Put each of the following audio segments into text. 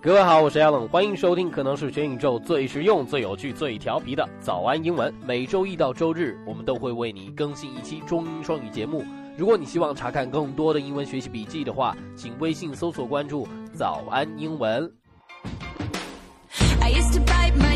各位好我是 allen 欢迎收听可能是全宇宙最实用最有趣最调皮的早安英文。每周一到周日我们都会为你更新一期中英双语节目。如果你希望查看更多的英文学习笔记的话请微信搜索关注早安英文 i used to buy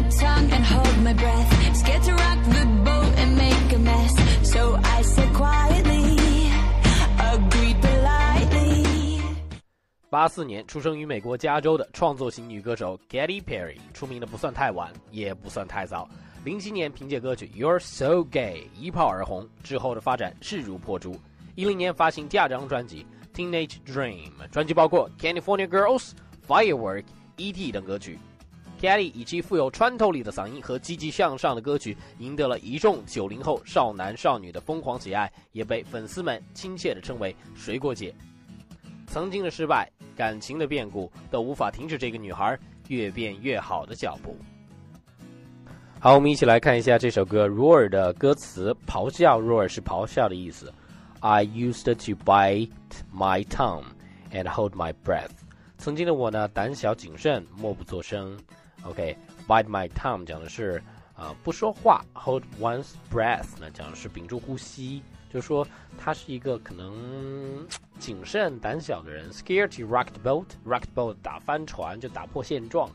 84年出生于美国加州的创作型女歌手 Katy Perry，出名的不算太晚，也不算太早。零七年凭借歌曲《You're So Gay》一炮而红，之后的发展势如破竹。一零年发行第二张专辑《Teenage Dream》，专辑包括《California Girls》《Firework》《E.T.》等歌曲。Katy 以其富有穿透力的嗓音和积极向上的歌曲，赢得了一众九零后少男少女的疯狂喜爱，也被粉丝们亲切地称为“水果姐”。曾经的失败。感情的变故都无法停止这个女孩越变越好的脚步。好，我们一起来看一下这首歌《roar》的歌词。咆哮，roar 是咆哮的意思。I used to bite my tongue and hold my breath。曾经的我呢，胆小谨慎，默不作声。OK，bite my tongue 讲的是啊不说话，hold one's breath 呢讲的是屏住呼吸。就是说，他是一个可能谨慎胆小的人，scared to rock the boat，rock the boat 打翻船就打破现状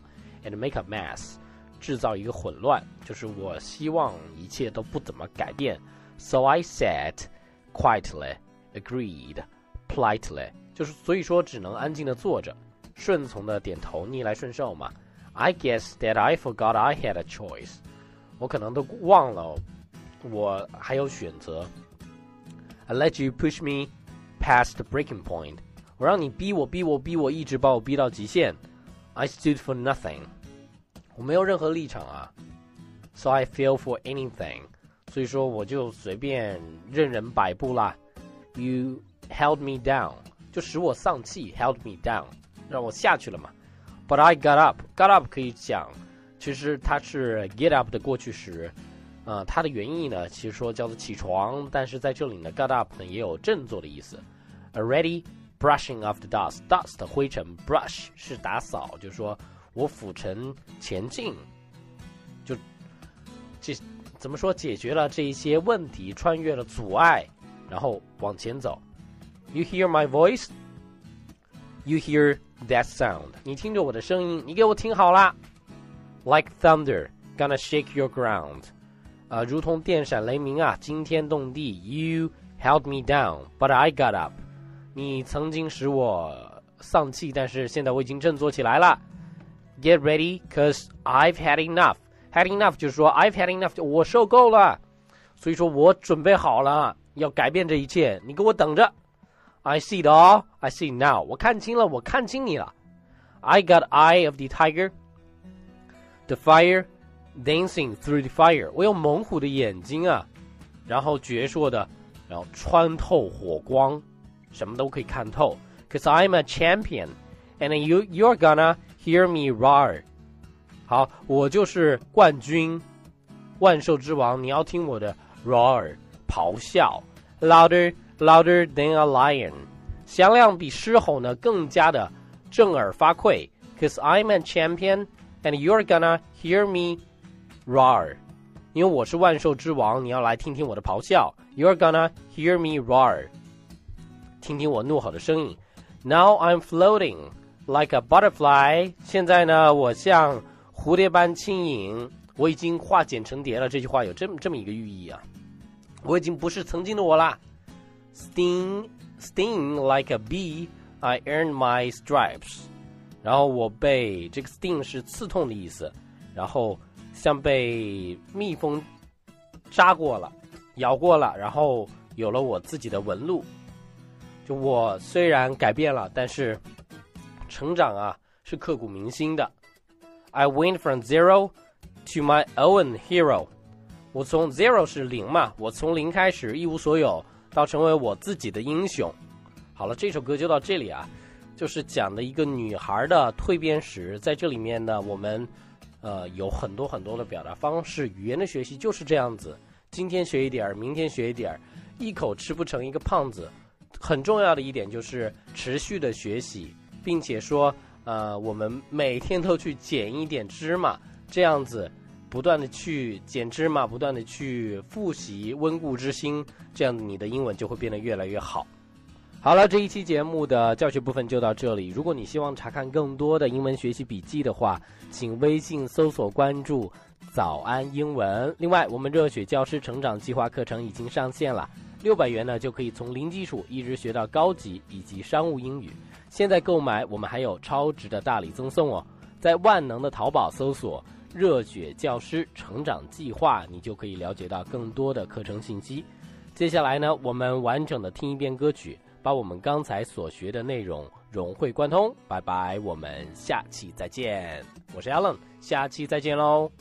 ，and make a mess，制造一个混乱。就是我希望一切都不怎么改变，so I sat quietly，agreed，politely，就是所以说只能安静的坐着，顺从的点头，逆来顺受嘛。I guess that I forgot I had a choice，我可能都忘了我还有选择。I let you push me past the breaking point。我让你逼我，逼我，逼我，一直把我逼到极限。I stood for nothing。我没有任何立场啊。So I fell for anything。所以说我就随便任人摆布啦。You held me down，就使我丧气，held me down，让我下去了嘛。But I got up。got up 可以讲，其实它是 get up 的过去时。 啊，它的原意呢，其实说叫做起床，但是在这里呢，got up 呢也有振作的意思。Already brushing off the dust，dust 灰尘，brush 是打扫，就是说我俯尘前进，就这怎么说解决了这一些问题，穿越了阻碍，然后往前走。You hear my voice? You hear that sound? 你听着我的声音，你给我听好了。Like thunder, gonna shake your ground. 啊，如同电闪雷鸣啊，惊天动地。You held me down, but I got up。你曾经使我丧气，但是现在我已经振作起来了。Get ready, cause I've had enough. Had enough 就是说 I've had enough，我受够了。所以说我准备好了，要改变这一切。你给我等着。I see it all. I see now. 我看清了，我看清你了。I got eye of the tiger. The fire. Dancing through the fire，我有猛虎的眼睛啊，然后矍铄的，然后穿透火光，什么都可以看透。Cause I'm a champion, and you you're gonna hear me roar。好，我就是冠军，万兽之王，你要听我的 roar，咆哮，louder louder than a lion，响亮比狮吼呢更加的震耳发聩。Cause I'm a champion, and you're gonna hear me Rar，因为我是万兽之王，你要来听听我的咆哮。You're gonna hear me roar，听听我怒吼的声音。Now I'm floating like a butterfly，现在呢，我像蝴蝶般轻盈。我已经化茧成蝶了。这句话有这么这么一个寓意啊，我已经不是曾经的我啦。Sting, sting like a bee, I earned my stripes。然后我被这个 sting 是刺痛的意思，然后。像被蜜蜂扎过了、咬过了，然后有了我自己的纹路。就我虽然改变了，但是成长啊是刻骨铭心的。I went from zero to my own hero。我从 zero 是零嘛，我从零开始一无所有，到成为我自己的英雄。好了，这首歌就到这里啊，就是讲的一个女孩的蜕变史。在这里面呢，我们。呃，有很多很多的表达方式，语言的学习就是这样子。今天学一点儿，明天学一点儿，一口吃不成一个胖子。很重要的一点就是持续的学习，并且说，呃，我们每天都去捡一点芝麻，这样子不断的去捡芝麻，不断的去复习，温故知新，这样你的英文就会变得越来越好。好了，这一期节目的教学部分就到这里。如果你希望查看更多的英文学习笔记的话，请微信搜索关注“早安英文”。另外，我们热血教师成长计划课程已经上线了，六百元呢就可以从零基础一直学到高级以及商务英语。现在购买，我们还有超值的大礼赠送哦！在万能的淘宝搜索“热血教师成长计划”，你就可以了解到更多的课程信息。接下来呢，我们完整的听一遍歌曲。把我们刚才所学的内容融会贯通，拜拜，我们下期再见。我是 Alan，下期再见喽。